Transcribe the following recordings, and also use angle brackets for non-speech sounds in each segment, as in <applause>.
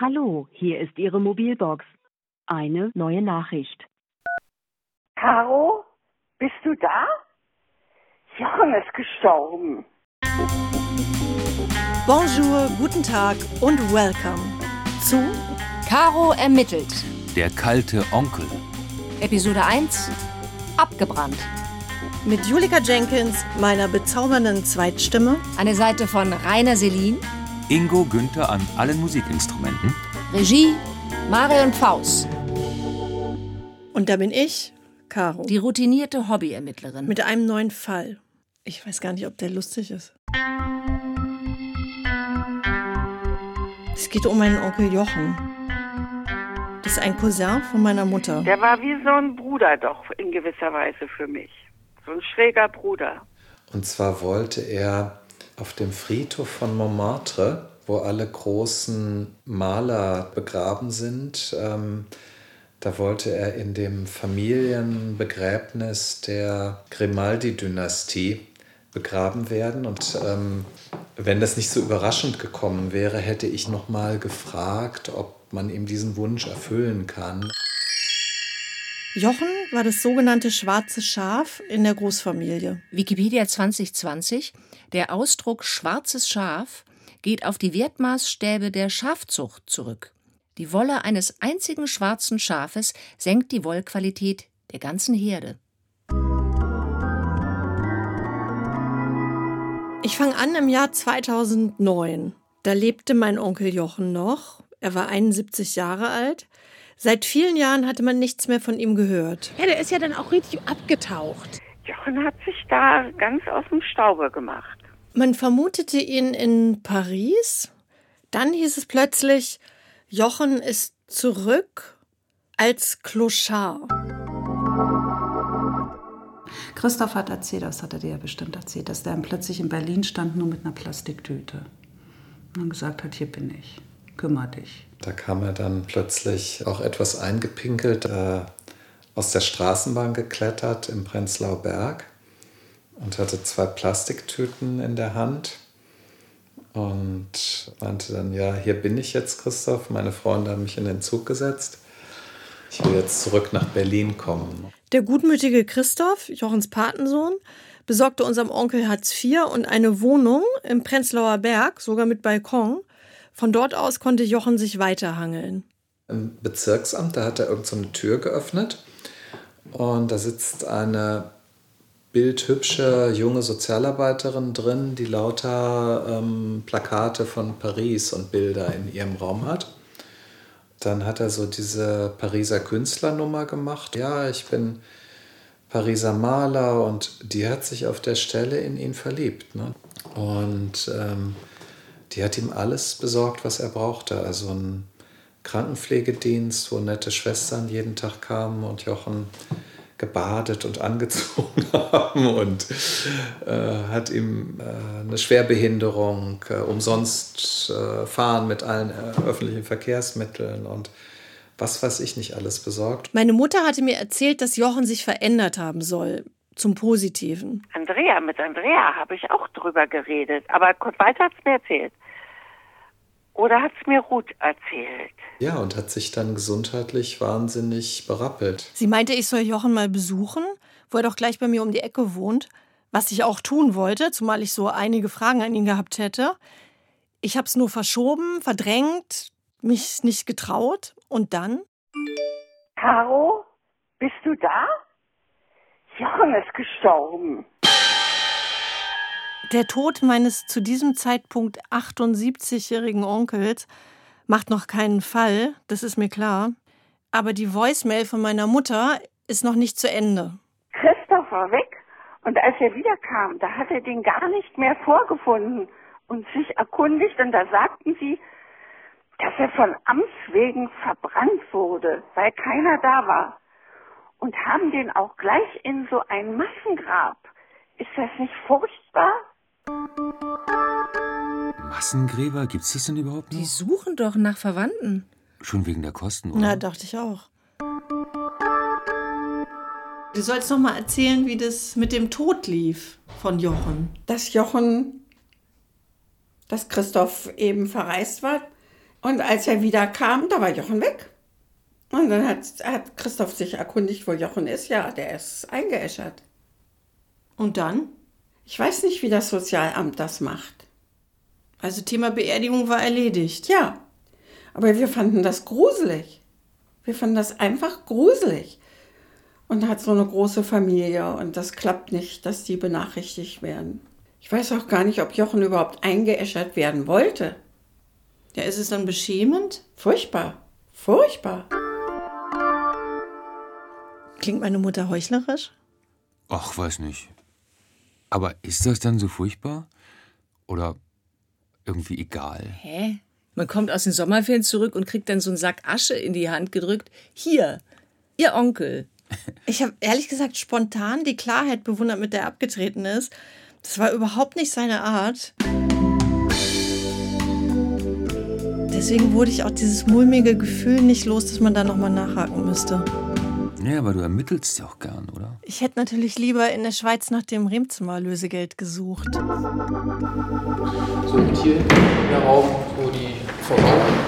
Hallo, hier ist Ihre Mobilbox. Eine neue Nachricht. Caro, bist du da? Jochen ist gestorben. Bonjour, guten Tag und welcome zu Caro ermittelt. Der kalte Onkel. Episode 1. Abgebrannt. mit Julika Jenkins, meiner bezaubernden Zweitstimme. Eine Seite von Rainer Selin. Ingo Günther an allen Musikinstrumenten. Regie Marion Faust. Und da bin ich, Caro, Die routinierte Hobbyermittlerin. mit einem neuen Fall. Ich weiß gar nicht, ob der lustig ist. Es geht um meinen Onkel Jochen. Das ist ein Cousin von meiner Mutter. Der war wie so ein Bruder doch in gewisser Weise für mich. So ein schräger Bruder. Und zwar wollte er auf dem Friedhof von Montmartre, wo alle großen Maler begraben sind, ähm, da wollte er in dem Familienbegräbnis der Grimaldi-Dynastie begraben werden. Und ähm, wenn das nicht so überraschend gekommen wäre, hätte ich noch mal gefragt, ob man ihm diesen Wunsch erfüllen kann. Jochen war das sogenannte schwarze Schaf in der Großfamilie. Wikipedia 2020. Der Ausdruck schwarzes Schaf geht auf die Wertmaßstäbe der Schafzucht zurück. Die Wolle eines einzigen schwarzen Schafes senkt die Wollqualität der ganzen Herde. Ich fange an im Jahr 2009. Da lebte mein Onkel Jochen noch. Er war 71 Jahre alt. Seit vielen Jahren hatte man nichts mehr von ihm gehört. Ja, der ist ja dann auch richtig abgetaucht. Jochen hat sich da ganz aus dem Staube gemacht. Man vermutete ihn in Paris. Dann hieß es plötzlich, Jochen ist zurück als Clochard. Christoph hat erzählt, das hat er dir ja bestimmt erzählt, dass der dann plötzlich in Berlin stand, nur mit einer Plastiktüte. Und dann gesagt hat, hier bin ich, kümmer dich. Da kam er dann plötzlich auch etwas eingepinkelt äh, aus der Straßenbahn geklettert im Prenzlauer Berg und hatte zwei Plastiktüten in der Hand und meinte dann, ja, hier bin ich jetzt, Christoph. Meine Freunde haben mich in den Zug gesetzt. Ich will jetzt zurück nach Berlin kommen. Der gutmütige Christoph, Jochens Patensohn, besorgte unserem Onkel Hartz IV und eine Wohnung im Prenzlauer Berg, sogar mit Balkon. Von dort aus konnte Jochen sich weiterhangeln. Im Bezirksamt, da hat er irgend so eine Tür geöffnet und da sitzt eine bildhübsche junge Sozialarbeiterin drin, die lauter ähm, Plakate von Paris und Bilder in ihrem Raum hat. Dann hat er so diese Pariser Künstlernummer gemacht. Ja, ich bin Pariser Maler und die hat sich auf der Stelle in ihn verliebt. Ne? Und ähm, die hat ihm alles besorgt, was er brauchte. Also ein Krankenpflegedienst, wo nette Schwestern jeden Tag kamen und Jochen gebadet und angezogen <laughs> haben und äh, hat ihm äh, eine Schwerbehinderung, äh, umsonst äh, fahren mit allen äh, öffentlichen Verkehrsmitteln und was weiß ich nicht alles besorgt. Meine Mutter hatte mir erzählt, dass Jochen sich verändert haben soll. Zum Positiven. Andrea, mit Andrea habe ich auch drüber geredet. Aber kurz weiter hat es mir erzählt. Oder hat es mir Ruth erzählt? Ja, und hat sich dann gesundheitlich wahnsinnig berappelt. Sie meinte, ich soll Jochen mal besuchen, wo er doch gleich bei mir um die Ecke wohnt. Was ich auch tun wollte, zumal ich so einige Fragen an ihn gehabt hätte. Ich habe es nur verschoben, verdrängt, mich nicht getraut. Und dann? Caro, bist du da? Jochen ist gestorben. Der Tod meines zu diesem Zeitpunkt 78-jährigen Onkels macht noch keinen Fall, das ist mir klar. Aber die Voicemail von meiner Mutter ist noch nicht zu Ende. Christoph war weg und als er wiederkam, da hat er den gar nicht mehr vorgefunden und sich erkundigt und da sagten sie, dass er von Amts wegen verbrannt wurde, weil keiner da war. Und haben den auch gleich in so ein Massengrab. Ist das nicht furchtbar? Massengräber, gibt's das denn überhaupt Die noch? suchen doch nach Verwandten. Schon wegen der Kosten, oder? Na, dachte ich auch. Du sollst noch mal erzählen, wie das mit dem Tod lief von Jochen. Dass Jochen, dass Christoph eben verreist war, Und als er wieder kam, da war Jochen weg. Und dann hat, hat Christoph sich erkundigt, wo Jochen ist. Ja, der ist eingeäschert. Und dann? Ich weiß nicht, wie das Sozialamt das macht. Also Thema Beerdigung war erledigt. Ja, aber wir fanden das gruselig. Wir fanden das einfach gruselig. Und hat so eine große Familie und das klappt nicht, dass die benachrichtigt werden. Ich weiß auch gar nicht, ob Jochen überhaupt eingeäschert werden wollte. Ja, ist es dann beschämend? Furchtbar. Furchtbar. Klingt meine Mutter heuchlerisch? Ach, weiß nicht. Aber ist das dann so furchtbar? Oder irgendwie egal? Hä? Man kommt aus den Sommerferien zurück und kriegt dann so einen Sack Asche in die Hand gedrückt. Hier, Ihr Onkel. <laughs> Ich habe ehrlich gesagt spontan die Klarheit bewundert, mit der er abgetreten ist. Das war überhaupt nicht seine Art. Deswegen wurde ich auch dieses mulmige Gefühl nicht los, dass man da nochmal nachhaken müsste. Ja, aber du ermittelst ja auch gern, oder? Ich hätte natürlich lieber in der Schweiz nach dem Remzimmer-Lösegeld gesucht. So, und hier der Raum, wo die Versorgung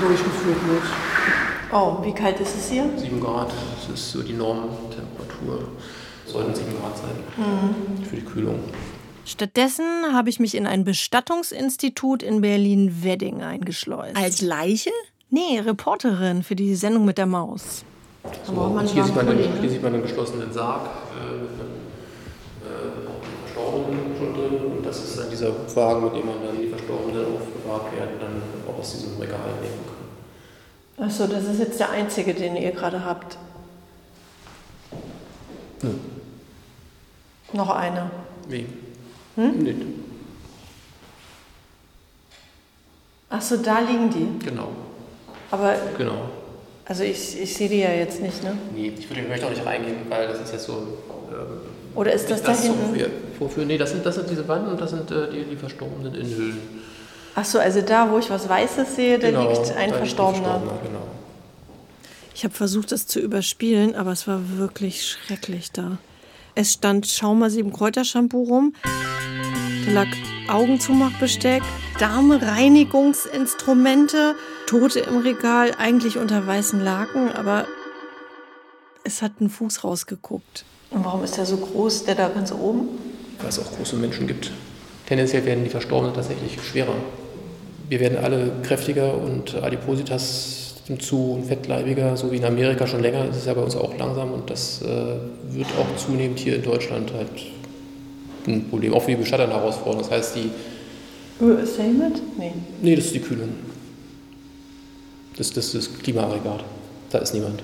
durchgeführt wird. Oh, wie kalt ist es hier? 7 Grad, das ist so die Normtemperatur. Sollten 7 Grad sein Mhm. für die Kühlung. Stattdessen habe ich mich in ein Bestattungsinstitut in Berlin-Wedding eingeschleust. Als Leiche? Nee, Reporterin für die Sendung mit der Maus. So, und hier, sieht man Pulli, den, ne? hier sieht man einen geschlossenen Sarg äh, mit einem äh, Verstorbenen schon drin. Und das ist dann dieser Wagen, mit dem man dann die Verstorbenen aufbewahrt werden, dann auch aus diesem Regal nehmen kann. Achso, das ist jetzt der einzige, den ihr gerade habt. Nö. Noch einer. Wie? Hm? Nee, Achso, da liegen die. genau. Aber, Genau. Also ich, ich sehe die ja jetzt nicht, ne? Nee, ich, würde, ich möchte auch nicht reingehen, weil das ist jetzt so. Ähm, Oder ist das da so hinten? wir vorführen. Nee, das sind, das sind diese Wanden und das sind äh, die, die Verstorbenen in Höhlen. Achso, also da, wo ich was Weißes sehe, da Genau, liegt ein da Verstorbener. Verstorbene, Genau. Ich habe versucht, das zu überspielen, aber es war wirklich schrecklich da. Es stand Schaumer 7 Kräutershampoo rum. Da lag Augenzumachbesteck, Darmreinigungsinstrumente, Tote im Regal, eigentlich unter weißen Laken, aber es hat ein Fuß rausgeguckt. Und warum ist der so groß, der da ganz oben? Weil es auch große Menschen gibt. Tendenziell werden die Verstorbenen tatsächlich schwerer. Wir werden alle kräftiger und Adipositas nimmt zu und fettleibiger, so wie in Amerika schon länger. Das ist ja bei uns auch langsam und das äh, wird auch zunehmend hier in Deutschland halt ein Problem, auch für die Bestatter eine Herausforderung. Das heißt, die, Ist der hier mit? Nee. nee, das ist die Kühlung. Das, das ist das Klimaaggregat. Da ist niemand.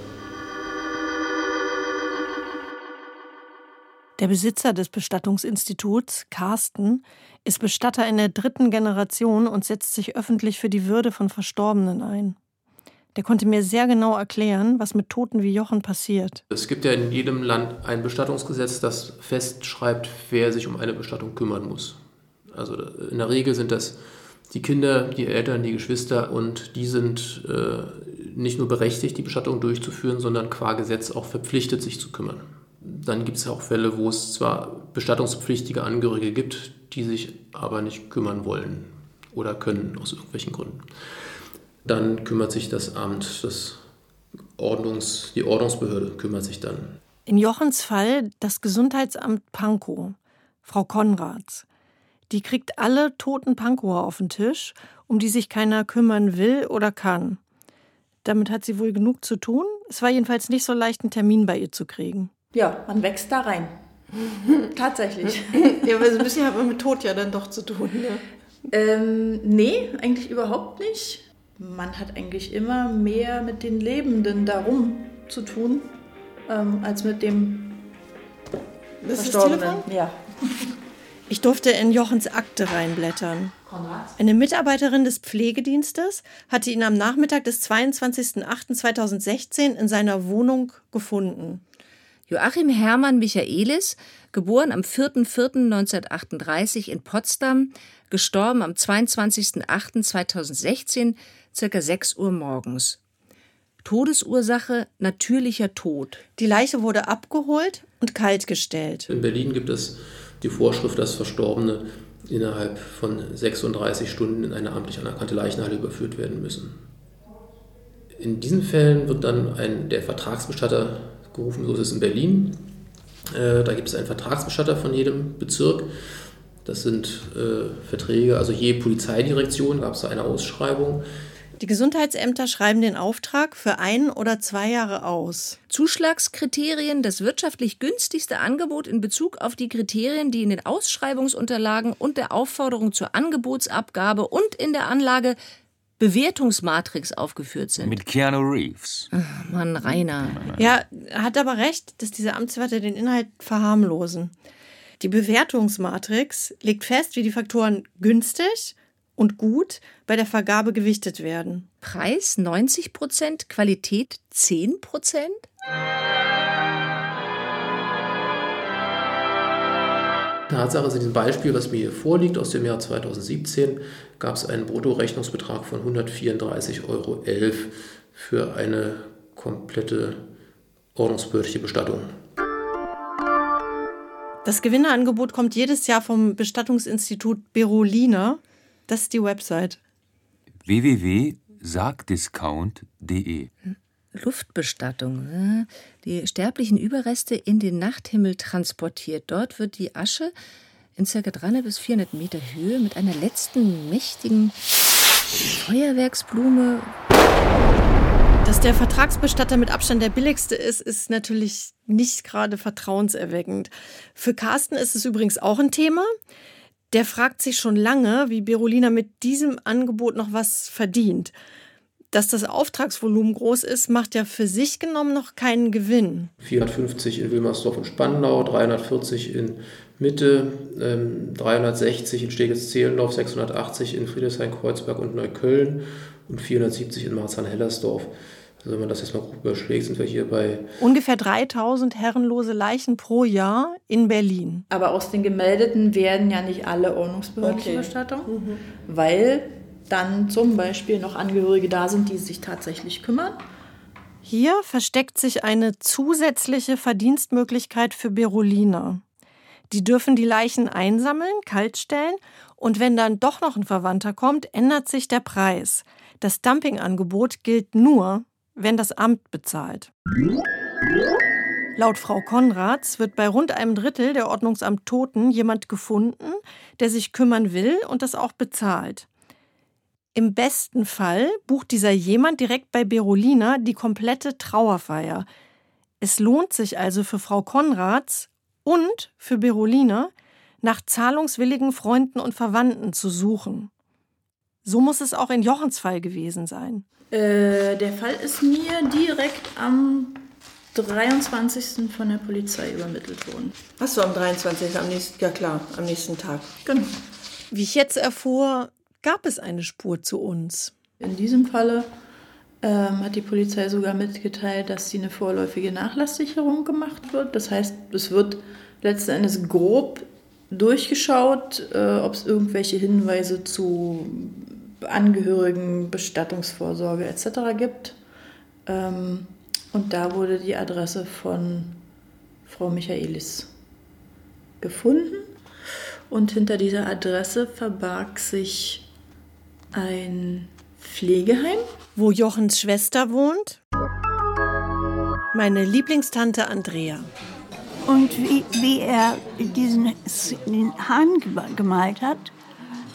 Der Besitzer des Bestattungsinstituts, Carsten, ist Bestatter in der dritten Generation und setzt sich öffentlich für die Würde von Verstorbenen ein. Der konnte mir sehr genau erklären, was mit Toten wie Jochen passiert. Es gibt ja in jedem Land ein Bestattungsgesetz, das festschreibt, wer sich um eine Bestattung kümmern muss. Also in der Regel sind das die Kinder, die Eltern, die Geschwister und die sind äh, nicht nur berechtigt, die Bestattung durchzuführen, sondern qua Gesetz auch verpflichtet, sich zu kümmern. Dann gibt es auch Fälle, wo es zwar bestattungspflichtige Angehörige gibt, die sich aber nicht kümmern wollen oder können aus irgendwelchen Gründen. Dann kümmert sich das Amt, das Ordnungs, die Ordnungsbehörde kümmert sich dann. In Jochens Fall das Gesundheitsamt Pankow, Frau Konrads. Die kriegt alle toten Pankower auf den Tisch, um die sich keiner kümmern will oder kann. Damit hat sie wohl genug zu tun. Es war jedenfalls nicht so leicht, einen Termin bei ihr zu kriegen. Ja, man wächst da rein. <laughs> Tatsächlich. ja, aber so ein bisschen hat man mit Tod ja dann doch zu tun. Ne? Ähm, nee, eigentlich überhaupt nicht. Man hat eigentlich immer mehr mit den Lebenden darum zu tun, ähm, als mit dem Das ist das Verstorbenen. Telefon? Ja. Ich durfte in Jochens Akte reinblättern. Eine Mitarbeiterin des Pflegedienstes hatte ihn am Nachmittag des 22.08.2016 in seiner Wohnung gefunden. Joachim Hermann Michaelis, geboren am 4.4.1938 in Potsdam, gestorben am 22.08.2016, circa 6 Uhr morgens. Todesursache natürlicher Tod. Die Leiche wurde abgeholt und kaltgestellt. In Berlin gibt es die Vorschrift, dass Verstorbene innerhalb von 36 Stunden in eine amtlich anerkannte Leichenhalle überführt werden müssen. In diesen Fällen wird dann ein, der Vertragsbestatter gerufen, so ist es in Berlin. Äh, da gibt es einen Vertragsbestatter von jedem Bezirk. Das sind äh, Verträge, also je Polizeidirektion gab es eine Ausschreibung. Die Gesundheitsämter schreiben den Auftrag für ein oder zwei Jahre aus. Zuschlagskriterien, das wirtschaftlich günstigste Angebot in Bezug auf die Kriterien, die in den Ausschreibungsunterlagen und der Aufforderung zur Angebotsabgabe und in der Anlage Bewertungsmatrix aufgeführt sind. Mit Keanu Reeves. Ach, Mann, Rainer. Ja, hat aber recht, dass diese Amtswerte den Inhalt verharmlosen. Die Bewertungsmatrix legt fest, wie die Faktoren günstig und gut bei der Vergabe gewichtet werden. Preis 90 Prozent, Qualität 10 Prozent? Tatsache ist in diesem Beispiel, was mir hier vorliegt, aus dem Jahr 2017, gab es einen Bruttorechnungsbetrag von 134,11 Euro für eine komplette ordnungsbehördliche Bestattung. Das Gewinnerangebot kommt jedes Jahr vom Bestattungsinstitut Berolina. Das ist die Website. www.sargdiscount.de Luftbestattung. ne? Die sterblichen Überreste in den Nachthimmel transportiert. Dort wird die Asche in ca. 300 bis 400 Meter Höhe mit einer letzten mächtigen Feuerwerksblume. Dass der Vertragsbestatter mit Abstand der billigste ist, ist natürlich nicht gerade vertrauenserweckend. Für Carsten ist es übrigens auch ein Thema. Der fragt sich schon lange, wie Berolina mit diesem Angebot noch was verdient. Dass das Auftragsvolumen groß ist, macht ja für sich genommen noch keinen Gewinn. 450 in Wilmersdorf und Spandau, 340 in Mitte, ähm, 360 in Steglitz-Zehlendorf, 680 in Friedrichshain-Kreuzberg und Neukölln und 470 in Marzahn-Hellersdorf. Also wenn man das jetzt mal grob überschlägt, sind wir hier bei Ungefähr 3000 herrenlose Leichen pro Jahr in Berlin. Aber aus den Gemeldeten werden ja nicht alle ordnungsbehördliche Okay. Bestattung, weil dann zum Beispiel noch Angehörige da sind, die sich tatsächlich kümmern. Hier versteckt sich eine zusätzliche Verdienstmöglichkeit für Berolina. Die dürfen die Leichen einsammeln, kaltstellen und wenn dann doch noch ein Verwandter kommt, ändert sich der Preis. Das Dumpingangebot gilt nur, wenn das Amt bezahlt. Laut Frau Konrads wird bei rund einem Drittel der Ordnungsamt Toten jemand gefunden, der sich kümmern will und das auch bezahlt. Im besten Fall bucht dieser jemand direkt bei Berolina die komplette Trauerfeier. Es lohnt sich also für Frau Konrads und für Berolina, nach zahlungswilligen Freunden und Verwandten zu suchen. So muss es auch in Jochens Fall gewesen sein. Äh, der Fall ist mir direkt am 23. von der Polizei übermittelt worden. Hast du am 23. am nächsten, ja klar, am nächsten Tag. Genau. Wie ich jetzt erfuhr, gab es eine Spur zu uns. In diesem Falle ähm, hat die Polizei sogar mitgeteilt, dass sie eine vorläufige Nachlasssicherung gemacht wird. Das heißt, es wird letzten Endes grob durchgeschaut, äh, ob es irgendwelche Hinweise zu Angehörigen, Bestattungsvorsorge etc. gibt. Ähm, und da wurde die Adresse von Frau Michaelis gefunden. Und hinter dieser Adresse verbarg sich ein Pflegeheim. Wo Jochens Schwester wohnt? Meine Lieblingstante Andrea. Und wie, wie er diesen Hahn gem- gemalt hat,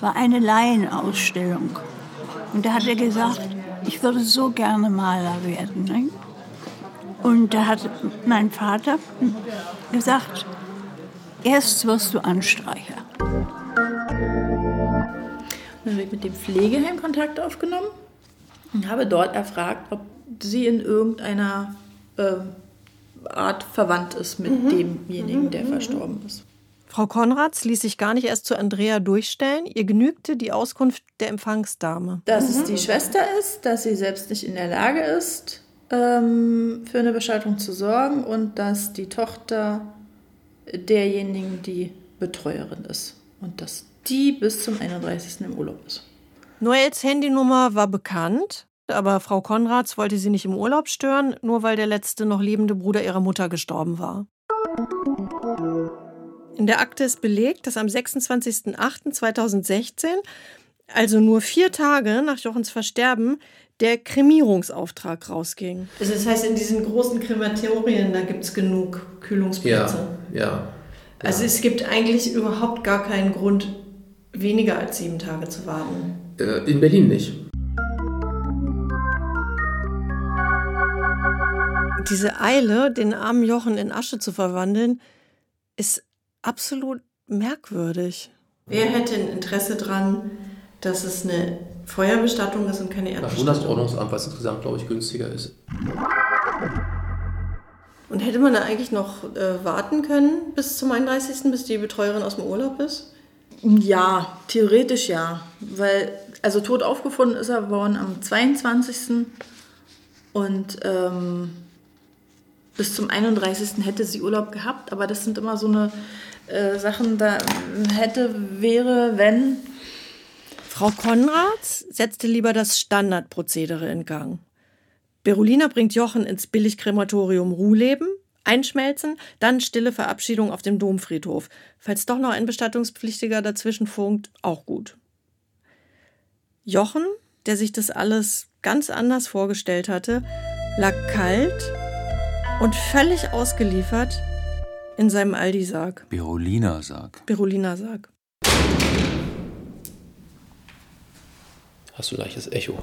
war eine Laienausstellung. Und da hat er gesagt, ich würde so gerne Maler werden. Ne? Und da hat mein Vater gesagt, erst wirst du Anstreicher. Dann habe ich mit dem Pflegeheim Kontakt aufgenommen und habe dort erfragt, ob sie in irgendeiner äh, Art verwandt ist mit demjenigen, der verstorben ist. Frau Konrads ließ sich gar nicht erst zu Andrea durchstellen. Ihr genügte die Auskunft der Empfangsdame. Dass es die Schwester ist, dass sie selbst nicht in der Lage ist, ähm, für eine Bestattung zu sorgen und dass die Tochter derjenigen die Betreuerin ist und dass die bis zum 31. im Urlaub ist. Noels Handynummer war bekannt, aber Frau Konrads wollte sie nicht im Urlaub stören, nur weil der letzte noch lebende Bruder ihrer Mutter gestorben war. In der Akte ist belegt, dass am 26.08.2016, also nur vier Tage nach Jochens Versterben, der Kremierungsauftrag rausging. Also das heißt, in diesen großen Krematorien, da gibt es genug Kühlungsplätze. Ja, ja. Also es gibt eigentlich überhaupt gar keinen Grund, weniger als sieben Tage zu warten. Äh, in Berlin nicht. Diese Eile, den armen Jochen in Asche zu verwandeln, ist absolut merkwürdig. Wer hätte ein Interesse dran, dass es eine Feuerbestattung ist und keine Erdbestattung? Bundesordnungsamt, was insgesamt, glaube ich, günstiger ist. Und hätte man da eigentlich noch äh, warten können bis zum 31., bis die Betreuerin aus dem Urlaub ist? Ja, theoretisch ja. Weil, also tot aufgefunden ist er worden am 22. Und ähm, bis zum 31. hätte sie Urlaub gehabt. Aber das sind immer so eine äh, Sachen, da hätte, wäre, wenn. Frau Konrad setzte lieber das Standardprozedere in Gang. Berolina bringt Jochen ins Billigkrematorium Ruhleben, einschmelzen, dann stille Verabschiedung auf dem Domfriedhof. Falls doch noch ein Bestattungspflichtiger dazwischen funkt, auch gut. Jochen, der sich das alles ganz anders vorgestellt hatte, lag kalt und völlig ausgeliefert in seinem Aldi-Sarg. Berolina-Sarg. Berolina-Sarg. Hast du leichtes Echo.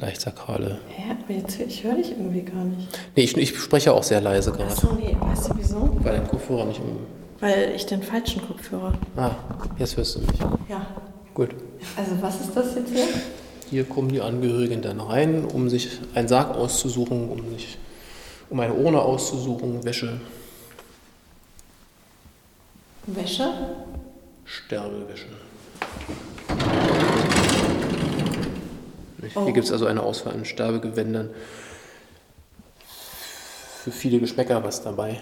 Leicht sakrale. Ja, aber jetzt, ich höre dich irgendwie gar nicht. Nee, ich, ich spreche auch sehr leise gerade. Achso, nee, weißt du wieso? Weil dein Kopfhörer nicht um. Weil ich den falschen Kopfhörer. Ah, jetzt hörst du mich. Ja. Gut. Also was ist das jetzt hier? Hier kommen die Angehörigen dann rein, um sich einen Sarg auszusuchen, um sich um eine Urne auszusuchen, Wäsche, Wäsche? Sterbewäsche. Oh. Hier gibt es also eine Auswahl an Sterbegewändern. Für viele Geschmäcker was dabei.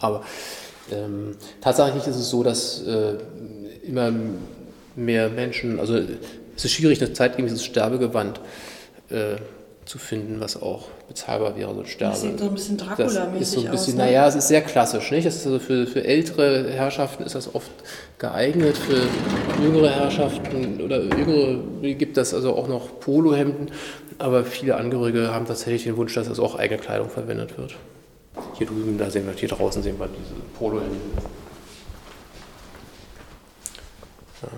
Aber ähm, tatsächlich ist es so, dass äh, immer mehr Menschen, also es ist schwierig, ein zeitgemäßes Sterbegewand äh, zu finden, was auch bezahlbar wäre, so ein Sterbe. Das sieht so ein bisschen Dracula-mäßig ist so ein aus, bisschen, ne? naja, es ist sehr klassisch, nicht? Das ist also für, für ältere Herrschaften ist das oft geeignet, für jüngere Herrschaften oder jüngere gibt das also auch noch Polohemden, aber viele Angehörige haben tatsächlich den Wunsch, dass das auch eigene Kleidung verwendet wird. Hier drüben, da sehen wir, hier draußen sehen wir diese Polohemden. Ja.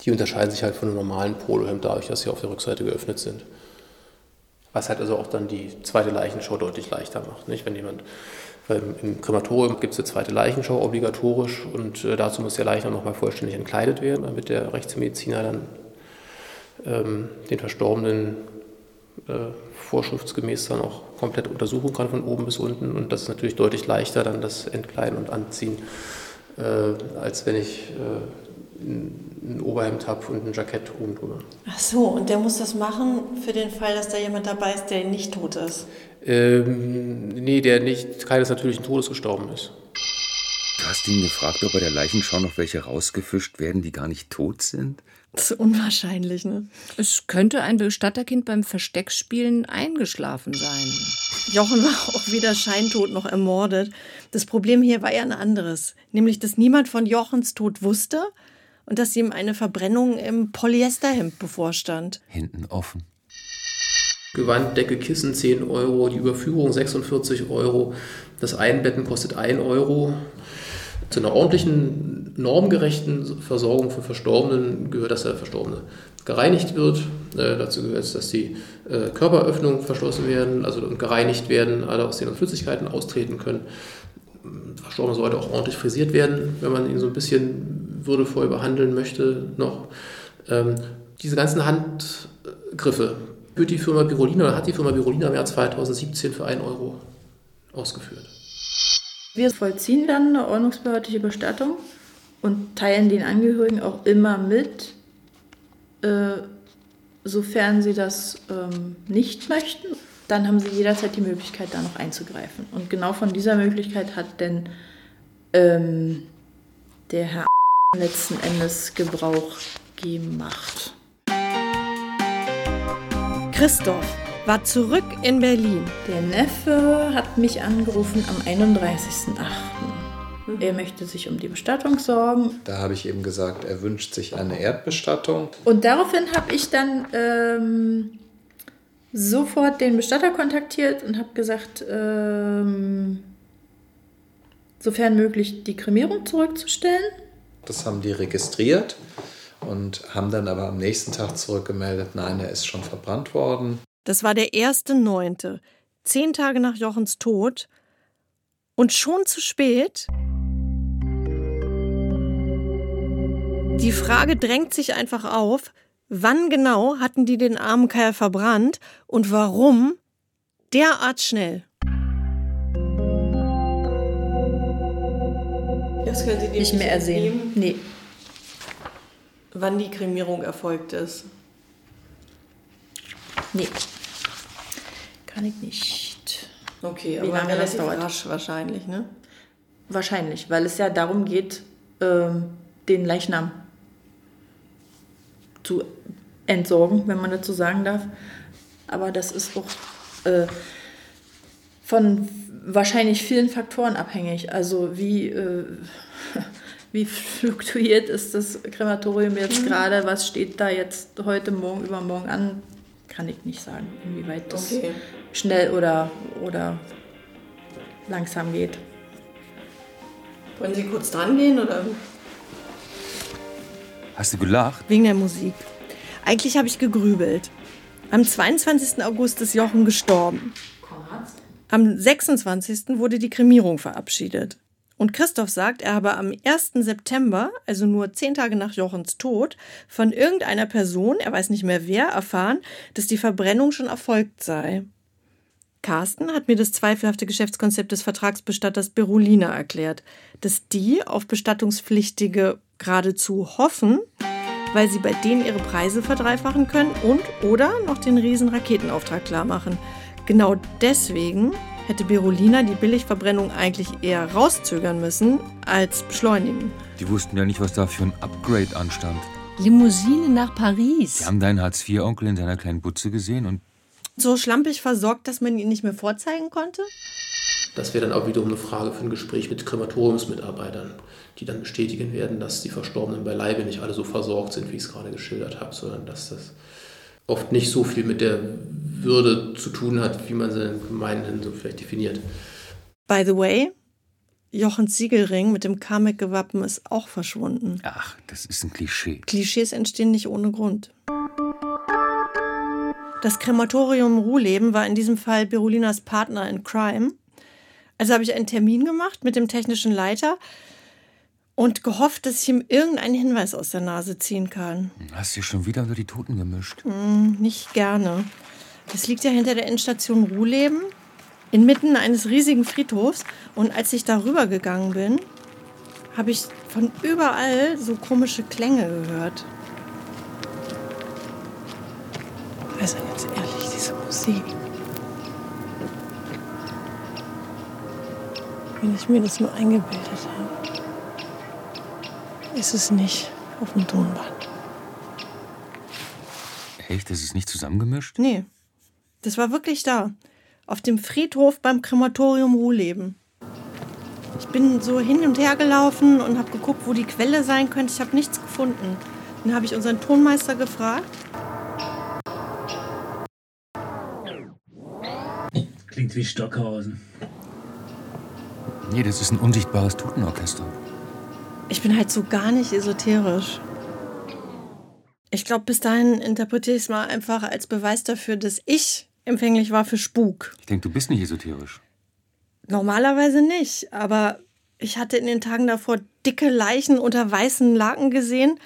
Die unterscheiden sich halt von einem normalen Polohemd dadurch, dass sie auf der Rückseite geöffnet sind. Was halt also auch dann die zweite Leichenschau deutlich leichter macht. Nicht? Wenn jemand, weil im Krematorium gibt es eine zweite Leichenschau obligatorisch und äh, dazu muss der Leichnam nochmal vollständig entkleidet werden, damit der Rechtsmediziner dann ähm, den Verstorbenen äh, vorschriftsgemäß dann auch komplett untersuchen kann von oben bis unten. Und das ist natürlich deutlich leichter, dann das Entkleiden und Anziehen, äh, als wenn ich äh, ein Oberhemd habe und ein Jackett oben drüber. Ach so, und der muss das machen für den Fall, dass da jemand dabei ist, der nicht tot ist. Ähm, nee, der nicht keines natürlichen Todes gestorben ist. Du hast ihn gefragt, ob bei der Leichenschau noch welche rausgefischt werden, die gar nicht tot sind? Das ist unwahrscheinlich, ne? Es könnte ein Bestatterkind beim Versteckspielen eingeschlafen sein. Jochen war auch weder scheintot noch ermordet. Das Problem hier war ja ein anderes, nämlich dass niemand von Jochens Tod wusste und dass ihm eine Verbrennung im Polyesterhemd bevorstand. Hinten offen. Gewand, Decke, Kissen 10 Euro, die Überführung 46 Euro, das Einbetten kostet 1 Euro. Zu einer ordentlichen, normgerechten Versorgung für Verstorbenen gehört, dass der Verstorbene gereinigt wird. Äh, dazu gehört es, dass die äh, Körperöffnungen verschlossen werden, also und gereinigt werden, alle aus denen Flüssigkeiten austreten können. Der Verstorbene sollte auch ordentlich frisiert werden, wenn man ihn so ein bisschen würdevoll behandeln möchte noch. Ähm, diese ganzen Handgriffe wird die Firma Birolina hat die Firma Birolina im Jahr 2017 für 1 Euro ausgeführt. Wir vollziehen dann eine ordnungsbehördliche Bestattung und teilen den Angehörigen auch immer mit, äh, sofern sie das ähm, nicht möchten. Dann haben sie jederzeit die Möglichkeit, da noch einzugreifen. Und genau von dieser Möglichkeit hat denn ähm, der Herr letzten Endes Gebrauch gemacht. Christoph war zurück in Berlin. Der Neffe hat mich angerufen am 31.08. Er möchte sich um die Bestattung sorgen. Da habe ich eben gesagt, er wünscht sich eine Erdbestattung. Und daraufhin habe ich dann ähm, sofort den Bestatter kontaktiert und habe gesagt, ähm, sofern möglich die Kremierung zurückzustellen. Das haben die registriert und haben dann aber am nächsten Tag zurückgemeldet, nein, er ist schon verbrannt worden. Das war der 1.9., zehn Tage nach Jochens Tod. Und schon zu spät. Die Frage drängt sich einfach auf, wann genau hatten die den armen Kerl verbrannt und warum derart schnell? Das können Sie nicht mehr ersehen. Nee. Wann die Kremierung erfolgt ist? Nee. Kann ich nicht. Okay, Wie aber lange das dauert? rasch wahrscheinlich, ne? Wahrscheinlich, weil es ja darum geht, ähm, den Leichnam zu entsorgen, wenn man dazu sagen darf. Aber das ist auch äh, von wahrscheinlich vielen Faktoren abhängig. Also wie, äh, <laughs> wie fluktuiert ist das Krematorium jetzt Mhm. gerade? Was steht da jetzt heute, morgen, übermorgen an? Kann ich nicht sagen, inwieweit das Okay. schnell oder, oder langsam geht. Wollen Sie kurz dran gehen oder? Hast du gelacht? Wegen der Musik. Eigentlich habe ich gegrübelt. Am 22. August ist Jochen gestorben. Am 26. wurde die Kremierung verabschiedet. Und Christoph sagt, er habe am 1. September, also nur zehn Tage nach Jochens Tod, von irgendeiner Person, er weiß nicht mehr wer, erfahren, dass die Verbrennung schon erfolgt sei. Carsten hat mir das zweifelhafte Geschäftskonzept des Vertragsbestatters Berolina erklärt, dass die auf Bestattungspflichtige geradezu hoffen, weil sie bei denen ihre Preise verdreifachen können und oder noch den riesen Raketenauftrag klar machen. Genau deswegen hätte Berolina die Billigverbrennung eigentlich eher rauszögern müssen als beschleunigen. Die wussten ja nicht, was da für ein Upgrade anstand. Limousine nach Paris. Die haben deinen Hartz-IV-Onkel in seiner kleinen Butze gesehen und So schlampig versorgt, dass man ihn nicht mehr vorzeigen konnte? Das wäre dann auch wiederum eine Frage für ein Gespräch mit Krematoriumsmitarbeitern, die dann bestätigen werden, dass die Verstorbenen beileibe nicht alle so versorgt sind, wie ich es gerade geschildert habe, sondern dass das oft nicht so viel mit der Würde zu tun hat, wie man sie gemeinhin so vielleicht definiert. By the way, Jochens Siegelring mit dem Kamek-Gewappen ist auch verschwunden. Ach, das ist ein Klischee. Klischees entstehen nicht ohne Grund. Das Krematorium Ruhleben war in diesem Fall Berolinas Partner in Crime. Also habe ich einen Termin gemacht mit dem technischen Leiter und gehofft, dass ich ihm irgendeinen Hinweis aus der Nase ziehen kann. Hast du schon wieder unter die Toten gemischt? Hm, nicht gerne. Das liegt ja hinter der Endstation Ruhleben, inmitten eines riesigen Friedhofs. Und als ich darüber gegangen bin, habe ich von überall so komische Klänge gehört. Also ganz ehrlich, diese Musik. Wenn ich mir das nur eingebildet habe, ist es nicht auf dem Tonband. Echt? Das ist nicht zusammengemischt? Nee, das war wirklich da. Auf dem Friedhof beim Krematorium Ruhleben. Ich bin so hin und her gelaufen und habe geguckt, wo die Quelle sein könnte. Ich habe nichts gefunden. Dann habe ich unseren Tonmeister gefragt. Klingt wie Stockhausen. Nee, das ist ein unsichtbares Totenorchester. Ich bin halt so gar nicht esoterisch. Ich glaube, bis dahin interpretiere ich es mal einfach als Beweis dafür, dass ich empfänglich war für Spuk. Ich denke, du bist nicht esoterisch. Normalerweise nicht, aber ich hatte in den Tagen davor dicke Leichen unter weißen Laken gesehen,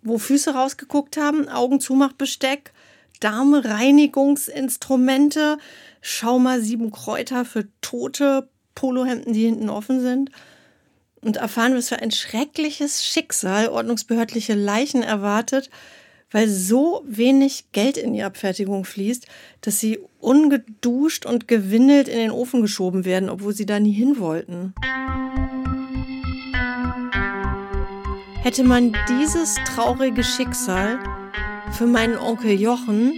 wo Füße rausgeguckt haben, Augenzumachbesteck, Darmreinigungsinstrumente, Schaumer sieben Kräuter für Tote, Polohemden, die hinten offen sind. Und erfahren, was für ein schreckliches Schicksal ordnungsbehördliche Leichen erwartet, weil so wenig Geld in die Abfertigung fließt, dass sie ungeduscht und gewindelt in den Ofen geschoben werden, obwohl sie da nie hin wollten. Hätte man dieses traurige Schicksal für meinen Onkel Jochen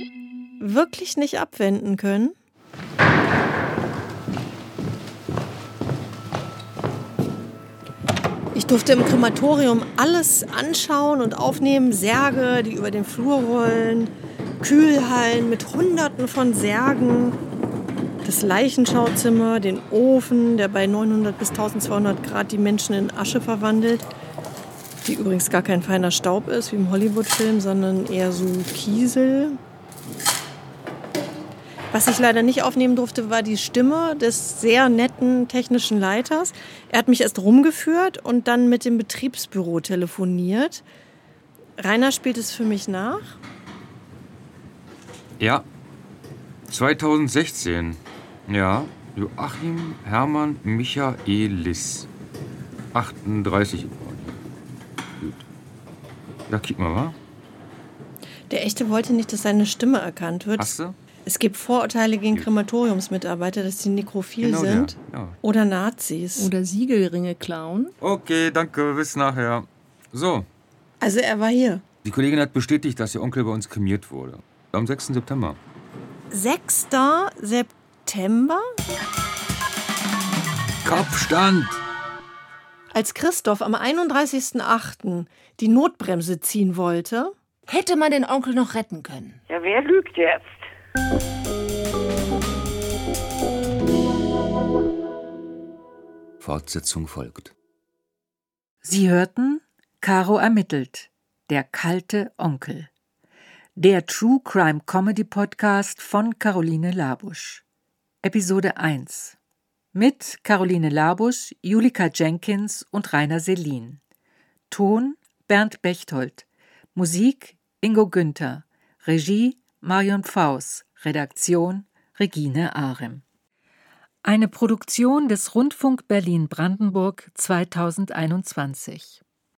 wirklich nicht abwenden können? Durfte im Krematorium alles anschauen und aufnehmen. Särge, die über den Flur rollen, Kühlhallen mit Hunderten von Särgen, das Leichenschauzimmer, den Ofen, der bei 900 bis 1200 Grad die Menschen in Asche verwandelt, die übrigens gar kein feiner Staub ist wie im Hollywood-Film, sondern eher so Kiesel. Was ich leider nicht aufnehmen durfte, war die Stimme des sehr netten technischen Leiters. Er hat mich erst rumgeführt und dann mit dem Betriebsbüro telefoniert. Rainer spielt es für mich nach. Ja, 2016. Ja, Joachim Hermann Michaelis. 38 Gut. Ja, kick mal, wa? Der Echte wollte nicht, dass seine Stimme erkannt wird. Hast du? Es gibt Vorurteile gegen Krematoriumsmitarbeiter, dass sie nekrophil Genau sind. ja. Oder Nazis. Oder Siegelringe klauen. Okay, danke, bis nachher. So, Also er war hier. die Kollegin hat bestätigt, dass ihr Onkel bei uns kremiert wurde. Am 6. September. 6. September? Kopfstand! Als Christoph am 31.08. die Notbremse ziehen wollte, Hätte man den Onkel noch retten können. Ja, wer lügt jetzt? Fortsetzung folgt. Sie hörten Caro ermittelt, der kalte Onkel. Der True Crime Comedy Podcast von Caroline Labusch. Episode 1. Mit Caroline Labusch, Julika Jenkins und Rainer Selin. Ton Bernd Bechtold. Musik Ingo Günther. Regie Marion Faus. Redaktion Regine Arem. Eine Produktion des Rundfunk Berlin Brandenburg 2021.